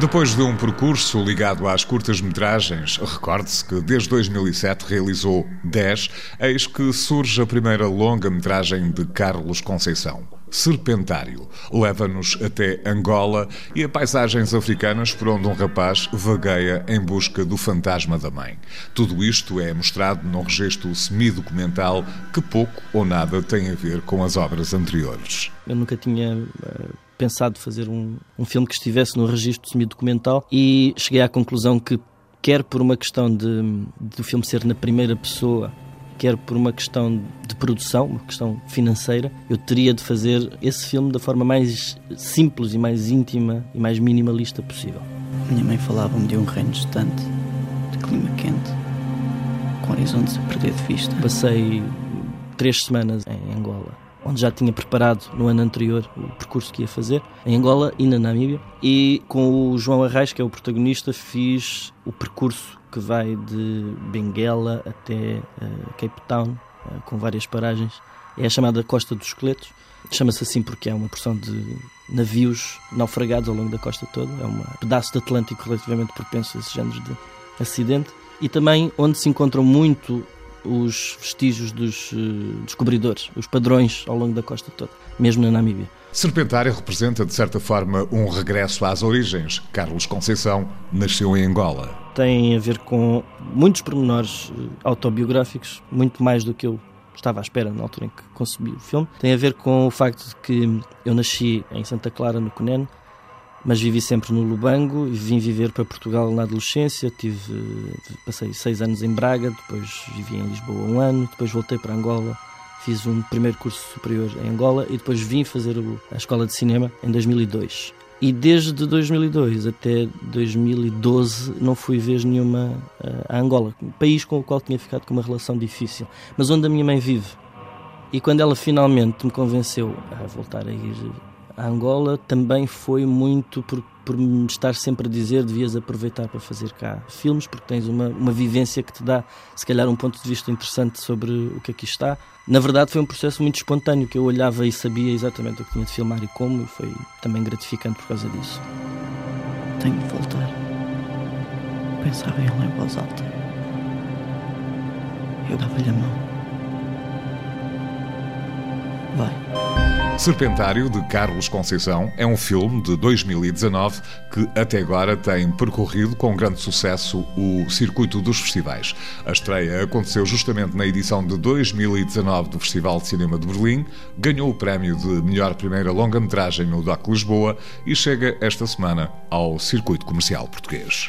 Depois de um percurso ligado às curtas-metragens, recorde-se que desde 2007 realizou 10, eis que surge a primeira longa-metragem de Carlos Conceição. Serpentário leva-nos até Angola e a paisagens africanas por onde um rapaz vagueia em busca do fantasma da mãe. Tudo isto é mostrado num registro semi-documental que pouco ou nada tem a ver com as obras anteriores. Eu nunca tinha uh pensado fazer um, um filme que estivesse no registro semi-documental e cheguei à conclusão que, quer por uma questão de o filme ser na primeira pessoa, quer por uma questão de produção, uma questão financeira, eu teria de fazer esse filme da forma mais simples e mais íntima e mais minimalista possível. Minha mãe falava-me de um reino distante, de clima quente, com horizontes a perder de vista. Passei três semanas em Angola onde já tinha preparado no ano anterior o percurso que ia fazer, em Angola e na Namíbia. E com o João Arraes, que é o protagonista, fiz o percurso que vai de Benguela até uh, Cape Town, uh, com várias paragens. É a chamada Costa dos Esqueletos. Chama-se assim porque é uma porção de navios naufragados ao longo da costa toda. É um pedaço de Atlântico relativamente propenso a esses géneros de acidente. E também onde se encontram muito os vestígios dos uh, descobridores, os padrões ao longo da costa toda, mesmo na Namíbia. Serpentário representa, de certa forma, um regresso às origens. Carlos Conceição nasceu em Angola. Tem a ver com muitos pormenores eh, autobiográficos, muito mais do que eu estava à espera na altura em que concebi o filme. Tem a ver com o facto de que eu nasci em Santa Clara, no Cunene, mas vivi sempre no Lubango e vim viver para Portugal na adolescência. Tive, passei seis anos em Braga, depois vivi em Lisboa um ano, depois voltei para Angola, fiz um primeiro curso superior em Angola e depois vim fazer a escola de cinema em 2002. E desde 2002 até 2012 não fui vez nenhuma eh, a Angola, um país com o qual tinha ficado com uma relação difícil, mas onde a minha mãe vive. E quando ela finalmente me convenceu a voltar a ir a Angola também foi muito por, por me estar sempre a dizer devias aproveitar para fazer cá filmes, porque tens uma, uma vivência que te dá, se calhar, um ponto de vista interessante sobre o que aqui está. Na verdade, foi um processo muito espontâneo, que eu olhava e sabia exatamente o que tinha de filmar e como, e foi também gratificante por causa disso. Tenho de voltar. Pensava em ela em voz alta. Eu dava-lhe a mão. Vai. Serpentário, de Carlos Conceição, é um filme de 2019 que até agora tem percorrido com grande sucesso o circuito dos festivais. A estreia aconteceu justamente na edição de 2019 do Festival de Cinema de Berlim, ganhou o prémio de melhor primeira longa-metragem no DOC Lisboa e chega esta semana ao circuito comercial português.